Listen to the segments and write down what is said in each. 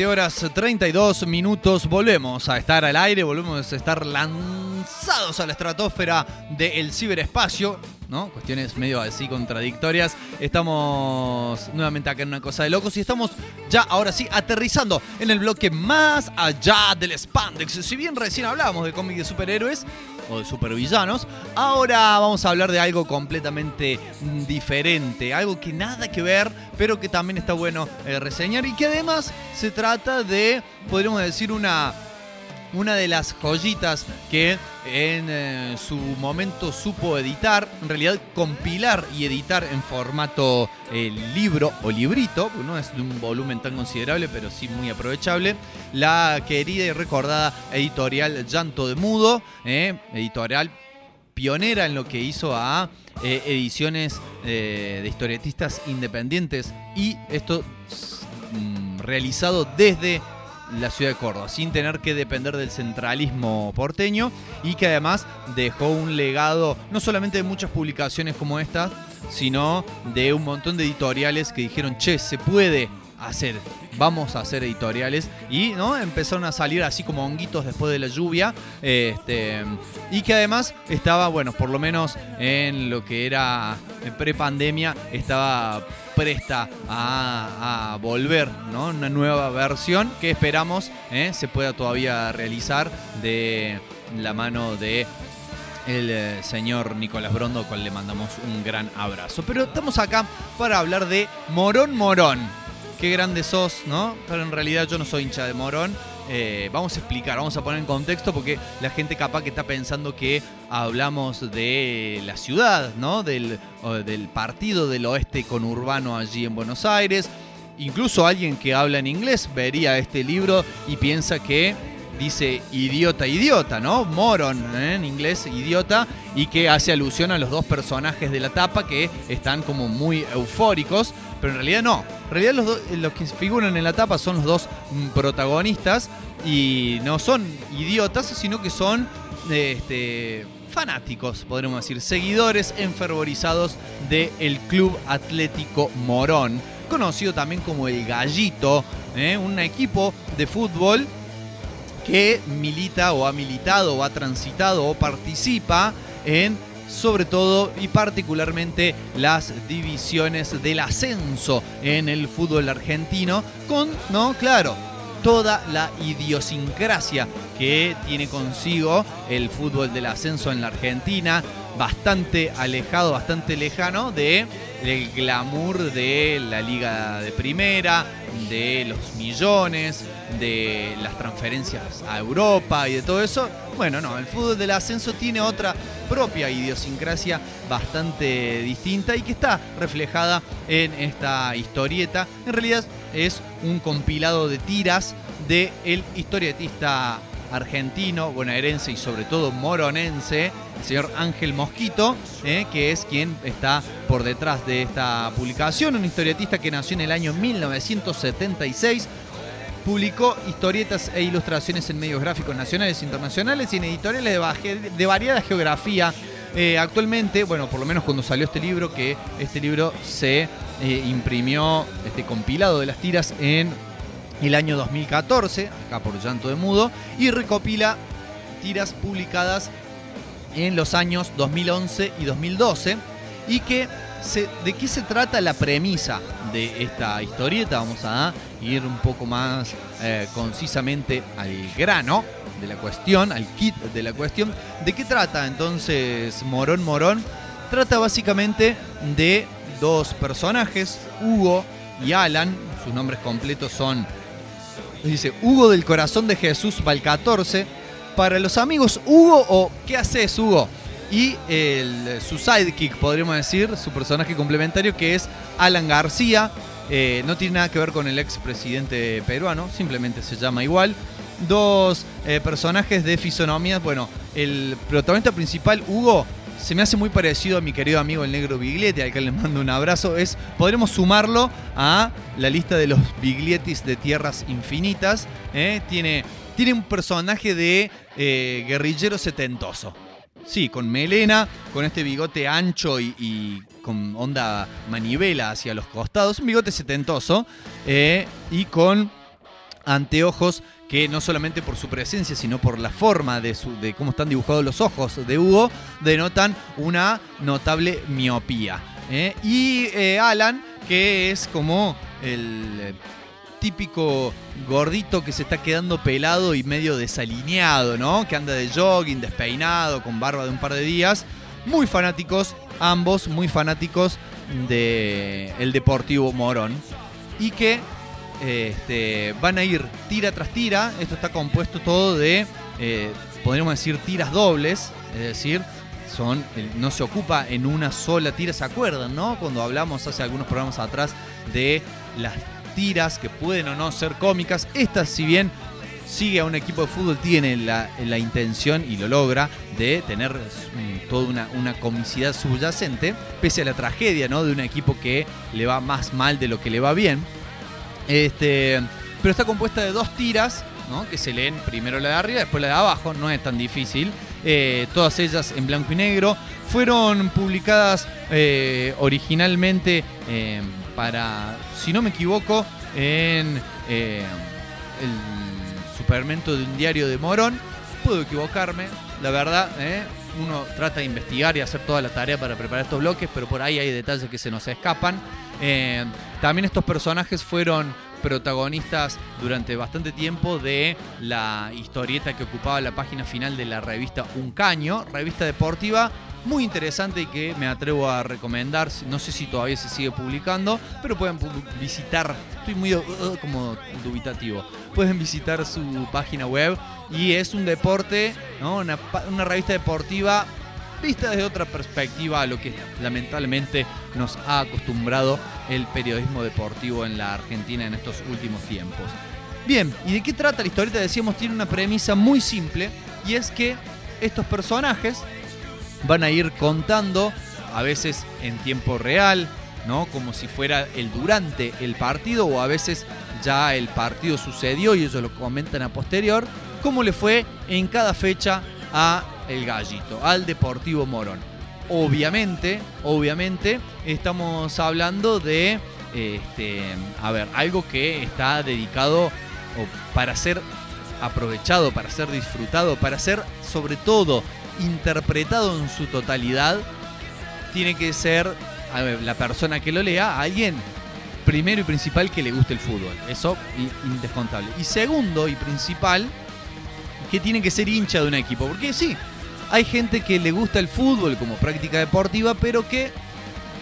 20 horas 32 minutos. Volvemos a estar al aire, volvemos a estar lanzados a la estratosfera del ciberespacio. ¿no? Cuestiones medio así contradictorias. Estamos nuevamente acá en una cosa de locos y estamos ya ahora sí aterrizando en el bloque más allá del spandex. Si bien recién hablábamos de cómics de superhéroes o de supervillanos, ahora vamos a hablar de algo completamente diferente, algo que nada que ver, pero que también está bueno eh, reseñar y que además se trata de, podríamos decir, una una de las joyitas que en eh, su momento supo editar, en realidad compilar y editar en formato eh, libro o librito, porque no es de un volumen tan considerable, pero sí muy aprovechable, la querida y recordada editorial Llanto de Mudo, eh, editorial pionera en lo que hizo a ediciones de historietistas independientes y esto mm, realizado desde la ciudad de Córdoba, sin tener que depender del centralismo porteño y que además dejó un legado no solamente de muchas publicaciones como esta, sino de un montón de editoriales que dijeron, che, se puede hacer, vamos a hacer editoriales y no empezaron a salir así como honguitos después de la lluvia este, y que además estaba bueno por lo menos en lo que era pre-pandemia estaba presta a, volver, ¿no? Una nueva versión que esperamos ¿eh? se pueda todavía realizar de la mano de el eh, señor Nicolás Brondo, al cual le mandamos un gran abrazo. Pero estamos acá para hablar de Morón Morón. Qué grande sos, ¿no? Pero en realidad yo no soy hincha de Morón. Eh, vamos a explicar, vamos a poner en contexto porque la gente capaz que está pensando que hablamos de la ciudad, ¿no? Del, partido del oeste conurbano allí en Buenos Aires. Incluso alguien que habla en inglés vería este libro y piensa que dice idiota, idiota, ¿no? Moron ¿eh? en inglés, idiota, y que hace alusión a los dos personajes de la tapa que están como muy eufóricos, pero en realidad no. En realidad los, los que figuran en la tapa son los dos mm, protagonistas y no son idiotas, sino que son este, fanáticos, podríamos decir, seguidores enfervorizados del Club Atlético Morón, conocido también como el Gallito, ¿eh? un equipo de fútbol que milita o ha militado o ha transitado o participa en sobre todo y particularmente las divisiones del ascenso en el fútbol argentino con, no, claro, toda la idiosincrasia que tiene consigo el fútbol del ascenso en la Argentina, bastante alejado, bastante lejano de el glamour de la liga de primera, de los millones, de las transferencias a Europa y de todo eso. Bueno, no, el fútbol del ascenso tiene otra propia idiosincrasia bastante distinta y que está reflejada en esta historieta. En realidad es un compilado de tiras del el historietista argentino, bonaerense y sobre todo moronense, el señor Ángel Mosquito, eh, que es quien está por detrás de esta publicación, un historietista que nació en el año 1976. Publicó historietas e ilustraciones en medios gráficos nacionales e internacionales y en editoriales de, de variada geografía. Eh, actualmente, bueno, por lo menos cuando salió este libro, que este libro se eh, imprimió, este compilado de las tiras en el año 2014, acá por Llanto de Mudo, y recopila tiras publicadas en los años 2011 y 2012, y que ¿De qué se trata la premisa de esta historieta? Vamos a ir un poco más eh, concisamente al grano de la cuestión, al kit de la cuestión. ¿De qué trata entonces Morón Morón? Trata básicamente de dos personajes, Hugo y Alan. Sus nombres completos son Dice, Hugo del Corazón de Jesús Val 14. Para los amigos, Hugo o ¿qué haces, Hugo? Y su sidekick, podríamos decir, su personaje complementario, que es Alan García. Eh, no tiene nada que ver con el expresidente peruano, simplemente se llama igual. Dos eh, personajes de fisonomía. Bueno, el protagonista principal, Hugo, se me hace muy parecido a mi querido amigo el negro Biglietti, al que le mando un abrazo. Es, podremos sumarlo a la lista de los Biglietis de Tierras Infinitas. ¿eh? Tiene, tiene un personaje de eh, guerrillero setentoso. Sí, con melena, con este bigote ancho y, con onda manivela hacia los costados. Un bigote setentoso. Eh, y con anteojos que no solamente por su presencia, sino por la forma de, su, de cómo están dibujados los ojos de Hugo, denotan una notable miopía. ¿eh? Y eh, Alan, que es como el eh, típico gordito que se está quedando pelado y medio desalineado, ¿no? Que anda de jogging, despeinado, con barba de un par de días. Muy fanáticos, ambos muy fanáticos del el Deportivo Morón. Y que este, van a ir tira tras tira. Esto está compuesto todo de, eh, podríamos decir, tiras dobles. Es decir, son, no se ocupa en una sola tira. ¿Se acuerdan, no? Cuando hablamos hace algunos programas atrás de las tiras que pueden o no ser cómicas. Esta, si bien sigue a un equipo de fútbol, tiene la, intención y lo logra de tener mm, toda una, una, comicidad subyacente, pese a la tragedia ¿no? de un equipo que le va más mal de lo que le va bien. Este, pero está compuesta de dos tiras, que se leen primero la de arriba, después la de abajo, no es tan difícil. Eh, todas ellas en blanco y negro. Fueron publicadas eh, originalmente eh, para, si no me equivoco, en el supermento de un diario de Morón. Puedo equivocarme, la verdad, uno trata de investigar y hacer toda la tarea para preparar estos bloques, pero por ahí hay detalles que se nos escapan. También estos personajes fueron protagonistas durante bastante tiempo de la historieta que ocupaba la página final de la revista Un Caño, revista deportiva muy interesante y que me atrevo a recomendar. No sé si todavía se sigue publicando, pero pueden visitar. Estoy muy uh, uh, como dubitativo. Pueden visitar su página web y es un deporte, una, una revista deportiva vista desde otra perspectiva a lo que lamentablemente nos ha acostumbrado el periodismo deportivo en la Argentina en estos últimos tiempos. Bien, ¿y de qué trata la historieta? Decíamos, tiene una premisa muy simple y es que estos personajes van a ir contando, a veces en tiempo real, ¿no? Como si fuera el durante el partido o a veces ya el partido sucedió y ellos lo comentan a posterior, cómo le fue en cada fecha a el Gallito, al Deportivo Morón. Obviamente, obviamente, estamos hablando de, este, a ver, algo que está dedicado para ser aprovechado, para ser disfrutado, para ser sobre todo interpretado en su totalidad, tiene que ser la persona que lo lea, alguien primero y principal que le guste el fútbol. Eso indescontable. Y segundo y principal, que tiene que ser hincha de un equipo. Porque sí, hay gente que le gusta el fútbol como práctica deportiva, pero que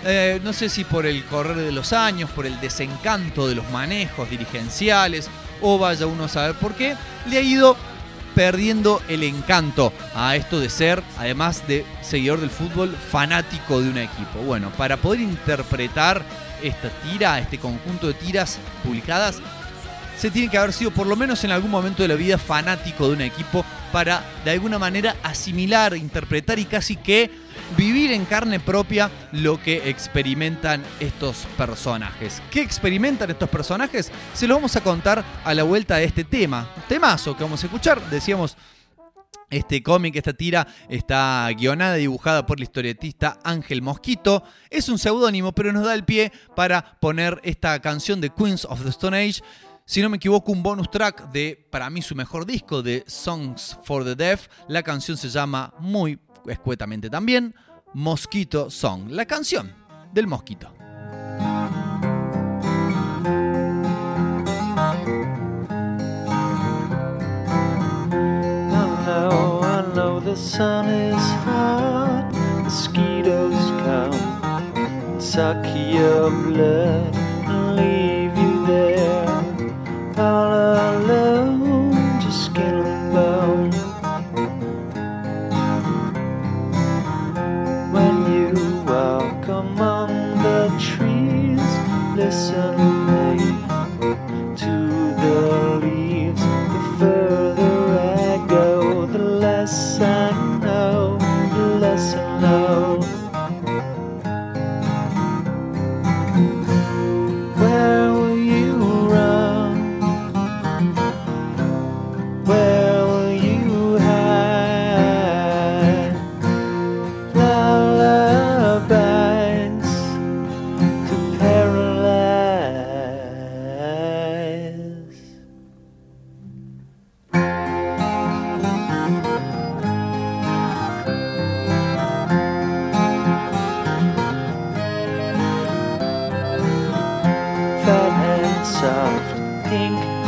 eh, no sé si por el correr de los años, por el desencanto de los manejos dirigenciales, o vaya uno a saber por qué, le ha ido perdiendo el encanto a esto de ser, además de seguidor del fútbol, fanático de un equipo. Bueno, para poder interpretar esta tira, este conjunto de tiras publicadas, se tiene que haber sido por lo menos en algún momento de la vida fanático de un equipo para de alguna manera asimilar, interpretar y casi que vivir en carne propia lo que experimentan estos personajes. ¿Qué experimentan estos personajes? Se lo vamos a contar a la vuelta de este tema. Temazo que vamos a escuchar, decíamos... Este cómic, esta tira, está guionada y dibujada por el historietista Ángel Mosquito. Es un seudónimo, pero nos da el pie para poner esta canción de Queens of the Stone Age si no me equivoco, un bonus track de, para mí, su mejor disco de Songs for the Deaf. La canción se llama muy escuetamente también Mosquito Song, la canción del mosquito. color.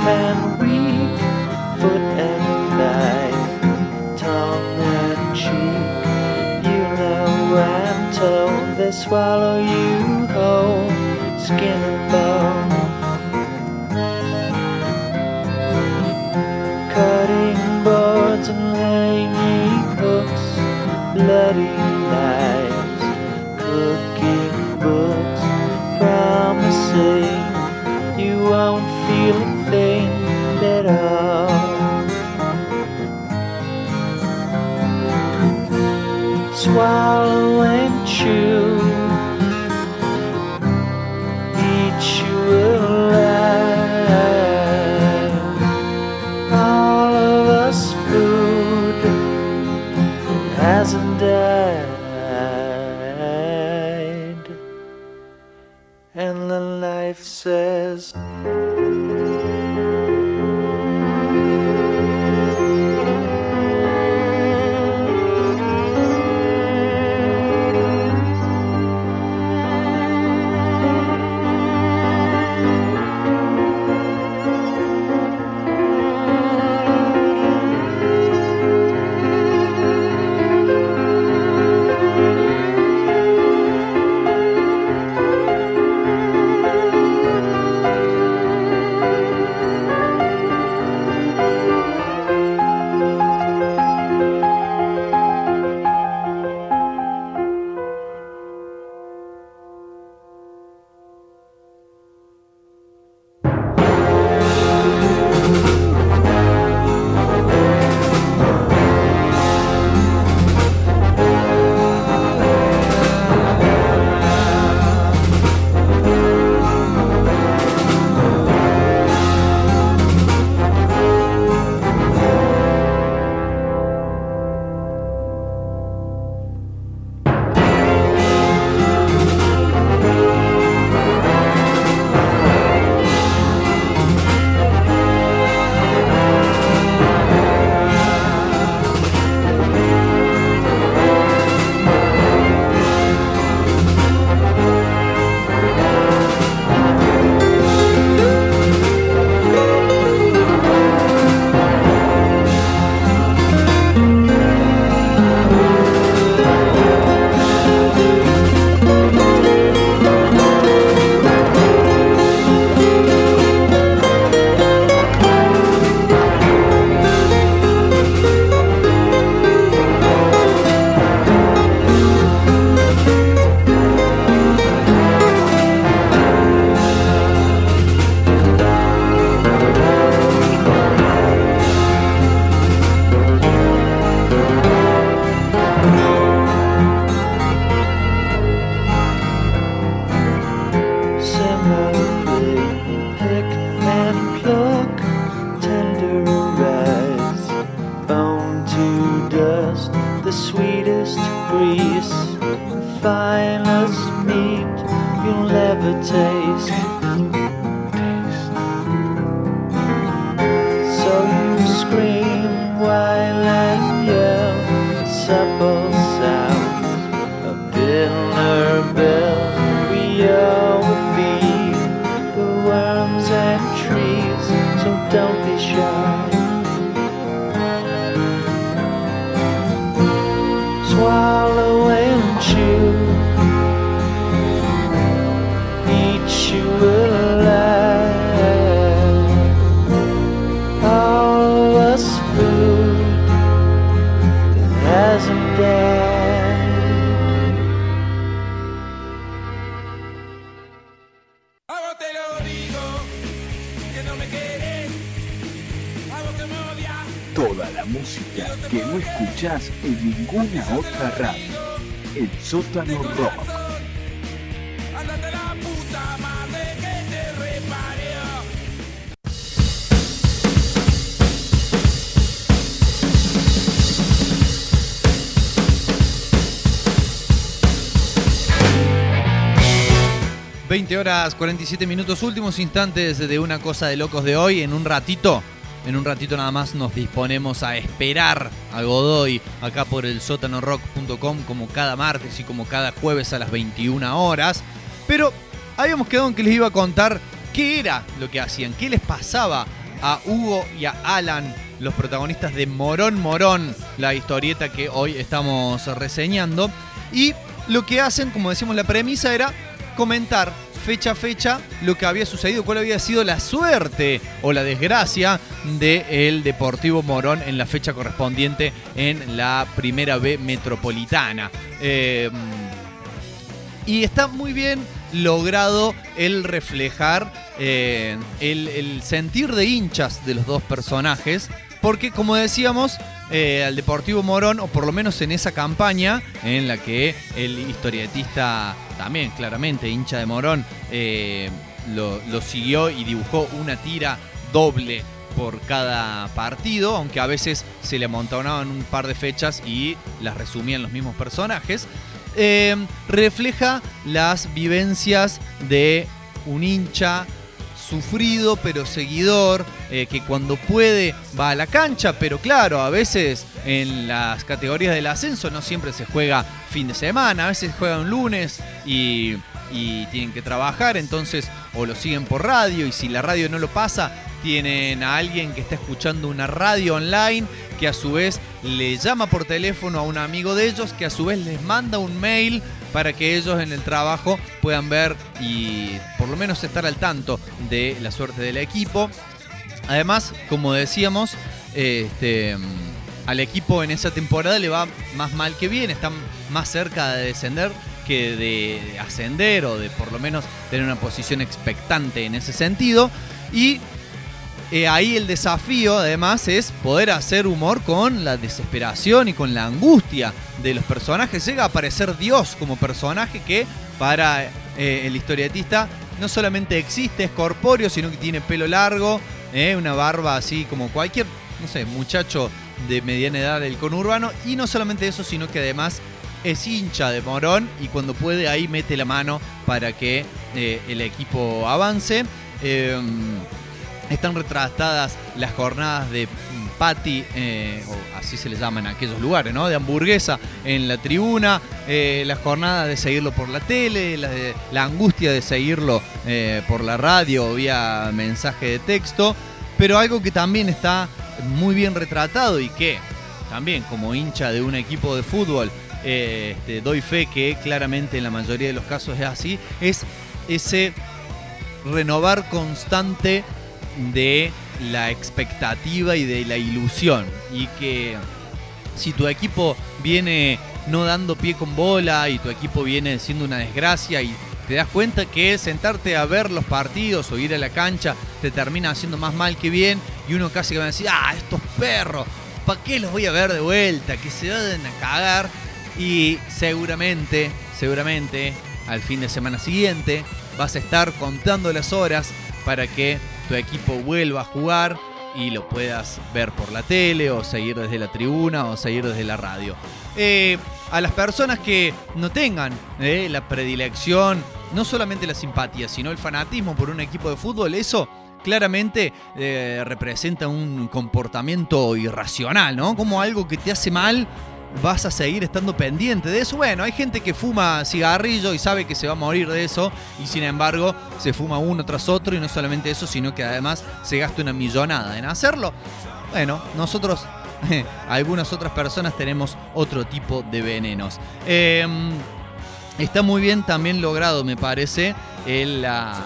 And weak, foot and thigh, tongue and cheek. You know I'm told they swallow you whole, skin and bone. Says. Swallow and en ninguna otra radio. El sótano rock. andate la puta madre que te reparió. Bien. 20 horas 47 minutos, últimos instantes de una cosa de locos de hoy. En un ratito, en un ratito nada más nos disponemos a esperar a Godoy acá por el sótanorock.com como cada martes y como cada jueves a las 21 horas. Pero habíamos quedado en que les iba a contar qué era lo que hacían, qué les pasaba a Hugo y a Alan, los protagonistas de Morón Morón, la historieta que hoy estamos reseñando. Y lo que hacen, como decimos, la premisa era comentar fecha a fecha lo que había sucedido, cuál había sido la suerte o la desgracia del Deportivo Morón en la fecha correspondiente en la Primera B Metropolitana. Eh, y está muy bien logrado el reflejar eh, el, el sentir de hinchas de los dos personajes. Porque, como decíamos, eh, al Deportivo Morón, o por lo menos en esa campaña en la que el historietista, también claramente hincha de Morón, eh, lo, siguió y dibujó una tira doble por cada partido, aunque a veces se le amontonaban un par de fechas y las resumían los mismos personajes. Eh, refleja las vivencias de un hincha sufrido pero seguidor, eh, que cuando puede va a la cancha, pero claro, a veces en las categorías del ascenso no siempre se juega fin de semana, a veces juega un lunes y, y tienen que trabajar, entonces o lo siguen por radio y si la radio no lo pasa, tienen a alguien que está escuchando una radio online que a su vez le llama por teléfono a un amigo de ellos que a su vez les manda un mail para que ellos en el trabajo puedan ver y por lo menos estar al tanto de la suerte del equipo. Además, como decíamos, este, al equipo en esa temporada le va más mal que bien, están más cerca de descender que de ascender o de por lo menos tener una posición expectante en ese sentido. Y eh, ahí el desafío además es poder hacer humor con la desesperación y con la angustia de los personajes. Llega a aparecer Dios como personaje que para eh, el historietista no solamente existe, es corpóreo, sino que tiene pelo largo, eh, una barba así como cualquier, no sé, muchacho de mediana edad del conurbano. Y no solamente eso, sino que además es hincha de Morón y cuando puede ahí mete la mano para que eh, el equipo avance. Eh, están retratadas las jornadas de patty, eh, o así se les llama en aquellos lugares, ¿no? De hamburguesa en la tribuna, eh, las jornadas de seguirlo por la tele, la, angustia de seguirlo eh, por la radio vía mensaje de texto, pero algo que también está muy bien retratado y que también como hincha de un equipo de fútbol eh, este, doy fe que claramente en la mayoría de los casos es así, es ese renovar constante de la expectativa y de la ilusión. Y que si tu equipo viene no dando pie con bola y tu equipo viene siendo una desgracia y te das cuenta que sentarte a ver los partidos o ir a la cancha te termina haciendo más mal que bien y uno casi que va a decir, ah, estos perros, ¿para qué los voy a ver de vuelta? Que se vayan a cagar. Y seguramente, seguramente, al fin de semana siguiente vas a estar contando las horas para que tu equipo vuelva a jugar y lo puedas ver por la tele o seguir desde la tribuna o seguir desde la radio. Eh, a las personas que no tengan eh, la predilección, no solamente la simpatía, sino el fanatismo por un equipo de fútbol, eso claramente eh, representa un comportamiento irracional, ¿no? Como algo que te hace mal vas a seguir estando pendiente de eso. Bueno, hay gente que fuma cigarrillo y sabe que se va a morir de eso y sin embargo se fuma uno tras otro y no solamente eso, sino que además se gasta una millonada en hacerlo. Bueno, nosotros, algunas otras personas tenemos otro tipo de venenos. Eh, está muy bien también logrado, me parece, el, la,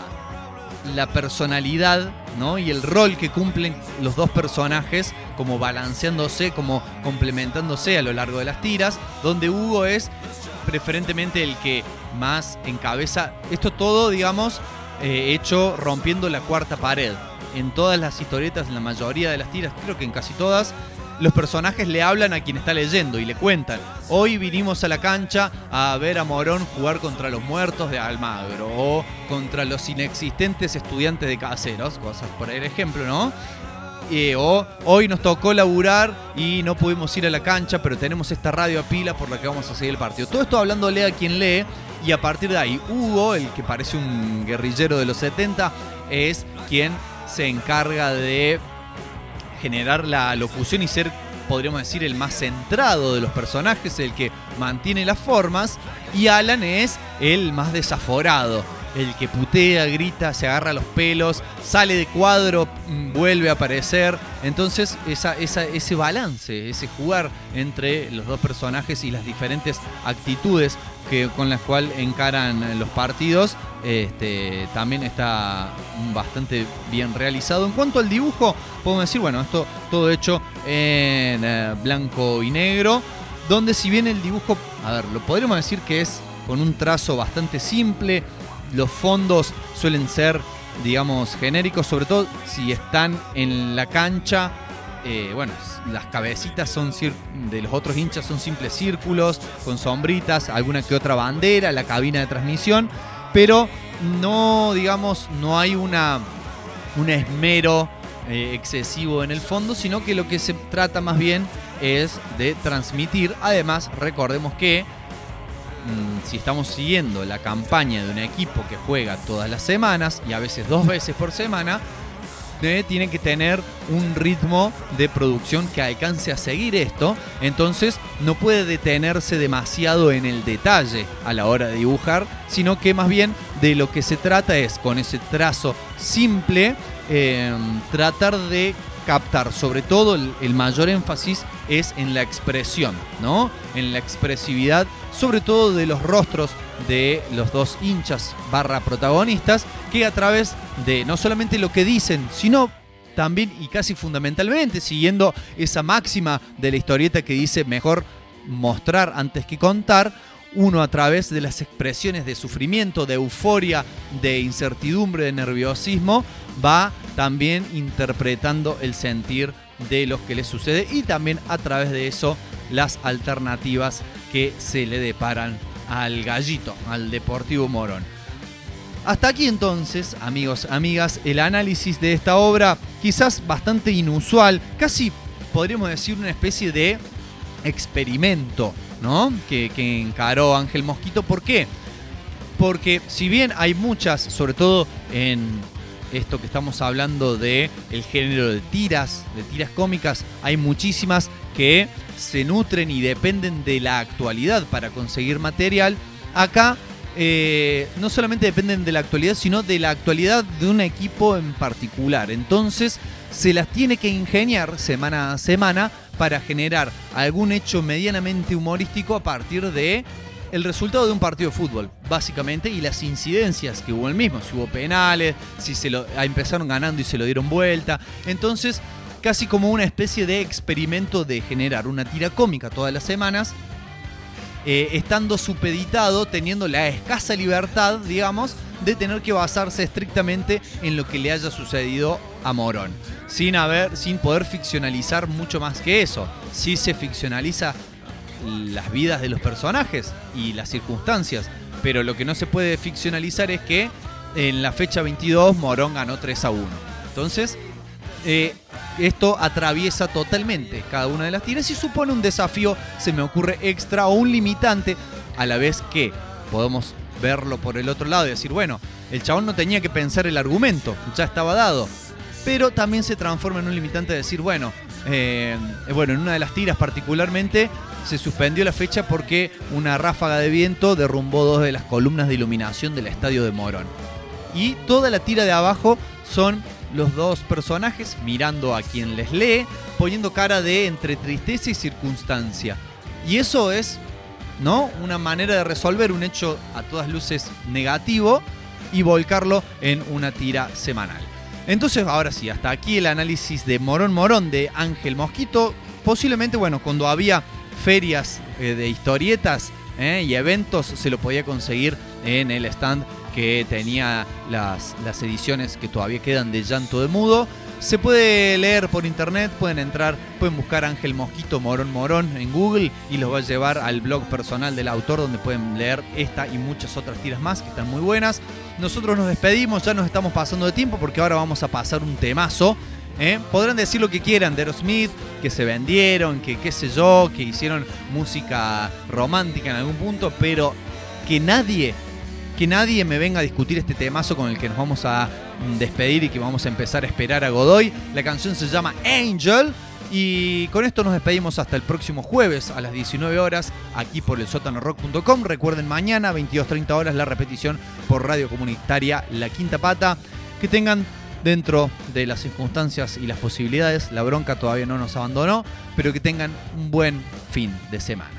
la personalidad ¿no? y el rol que cumplen los dos personajes como balanceándose, como complementándose a lo largo de las tiras, donde Hugo es preferentemente el que más encabeza esto todo, digamos, eh, hecho rompiendo la cuarta pared. En todas las historietas, en la mayoría de las tiras, creo que en casi todas, los personajes le hablan a quien está leyendo y le cuentan. Hoy vinimos a la cancha a ver a Morón jugar contra los muertos de Almagro o contra los inexistentes estudiantes de caseros, cosas por el ejemplo, ¿no? O hoy nos tocó laburar y no pudimos ir a la cancha, pero tenemos esta radio a pila por la que vamos a seguir el partido. Todo esto hablándole a quien lee y a partir de ahí, Hugo, el que parece un guerrillero de los 70, es quien se encarga de generar la locución y ser, podríamos decir, el más centrado de los personajes, el que mantiene las formas, y Alan es el más desaforado, el que putea, grita, se agarra los pelos, sale de cuadro, mm, vuelve a aparecer. Entonces, ese balance, ese jugar entre los dos personajes y las diferentes actitudes que, con las cuales encaran los partidos, este, también está bastante bien realizado. En cuanto al dibujo, podemos decir, bueno, esto todo hecho en eh, blanco y negro, donde si bien el dibujo, a ver, lo podríamos decir que es con un trazo bastante simple, los fondos suelen ser, digamos, genéricos, sobre todo si están en la cancha. eh, bueno, las cabecitas son de los otros hinchas son simples círculos con sombritas, alguna que otra bandera, la cabina de transmisión, pero no, digamos, no hay una un esmero eh, excesivo en el fondo, sino que lo que se trata más bien es de transmitir. Además, recordemos que si estamos siguiendo la campaña de un equipo que juega todas las semanas y a veces dos veces por semana, eh, tiene que tener un ritmo de producción que alcance a seguir esto. Entonces no puede detenerse demasiado en el detalle a la hora de dibujar, sino que más bien de lo que se trata es con ese trazo simple eh, tratar de captar, sobre todo el, el mayor énfasis es en la expresión, ¿no? En la expresividad, sobre todo de los rostros de los dos hinchas barra protagonistas, que a través de no solamente lo que dicen, sino también y casi fundamentalmente, siguiendo esa máxima de la historieta que dice mejor mostrar antes que contar, uno a través de las expresiones de sufrimiento, de euforia, de incertidumbre, de nerviosismo, va también interpretando el sentir de los que le sucede y también a través de eso las alternativas que se le deparan al gallito, al Deportivo Morón. Hasta aquí entonces, amigos, amigas, el análisis de esta obra, quizás bastante inusual, casi podríamos decir una especie de experimento, ¿no? Que, que encaró Ángel Mosquito. ¿Por qué? Porque si bien hay muchas, sobre todo en esto que estamos hablando de el género de tiras, de tiras cómicas, hay muchísimas que se nutren y dependen de la actualidad para conseguir material. Acá eh, no solamente dependen de la actualidad, sino de la actualidad de un equipo en particular. Entonces se las tiene que ingeniar semana a semana para generar algún hecho medianamente humorístico a partir de el resultado de un partido de fútbol, básicamente, y las incidencias que hubo el mismo, si hubo penales, si se lo ah, empezaron ganando y se lo dieron vuelta. Entonces, casi como una especie de experimento de generar una tira cómica todas las semanas, eh, estando supeditado, teniendo la escasa libertad, digamos, de tener que basarse estrictamente en lo que le haya sucedido a Morón. Sin haber, sin poder ficcionalizar mucho más que eso. Si se ficcionaliza las vidas de los personajes y las circunstancias. Pero lo que no se puede ficcionalizar es que en la fecha 22 Morón ganó 3 a 1. Entonces, eh, esto atraviesa totalmente cada una de las tiras y supone un desafío, se me ocurre extra o un limitante, a la vez que podemos verlo por el otro lado y decir, bueno, el chabón no tenía que pensar el argumento, ya estaba dado. Pero también se transforma en un limitante de decir, bueno, eh, bueno, en una de las tiras particularmente se suspendió la fecha porque una ráfaga de viento derrumbó dos de las columnas de iluminación del estadio de Morón. Y toda la tira de abajo son los dos personajes mirando a quien les lee, poniendo cara de entre tristeza y circunstancia. Y eso es, ¿no? Una manera de resolver un hecho a todas luces negativo y volcarlo en una tira semanal. Entonces, ahora sí, hasta aquí el análisis de Morón Morón de Ángel Mosquito. Posiblemente, bueno, cuando había ferias eh, de historietas eh, y eventos, se lo podía conseguir en el stand que tenía las, las ediciones que todavía quedan de Llanto de Mudo. Se puede leer por internet, pueden entrar, pueden buscar Ángel Mosquito Morón Morón en Google y los va a llevar al blog personal del autor donde pueden leer esta y muchas otras tiras más que están muy buenas. Nosotros nos despedimos, ya nos estamos pasando de tiempo porque ahora vamos a pasar un temazo. ¿eh? Podrán decir lo que quieran de Aerosmith, que se vendieron, que qué sé yo, que hicieron música romántica en algún punto, pero que nadie que nadie me venga a discutir este temazo con el que nos vamos a mm, despedir y que vamos a empezar a esperar a Godoy. La canción se llama Angel. Y con esto nos despedimos hasta el próximo jueves a las 19 horas aquí por el sótanorock.com. Recuerden mañana 22.30 horas la repetición por radio comunitaria La Quinta Pata. Que tengan dentro de las circunstancias y las posibilidades, la bronca todavía no nos abandonó, pero que tengan un buen fin de semana.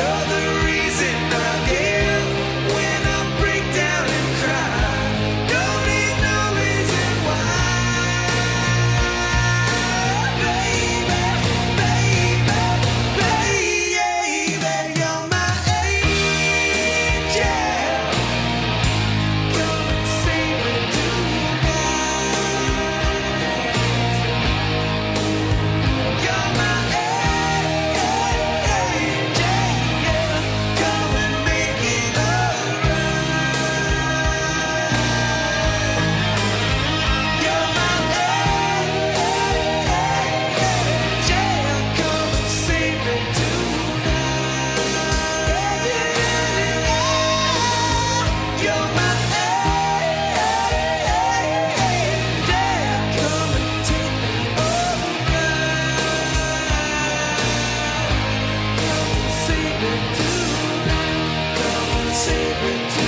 other Save it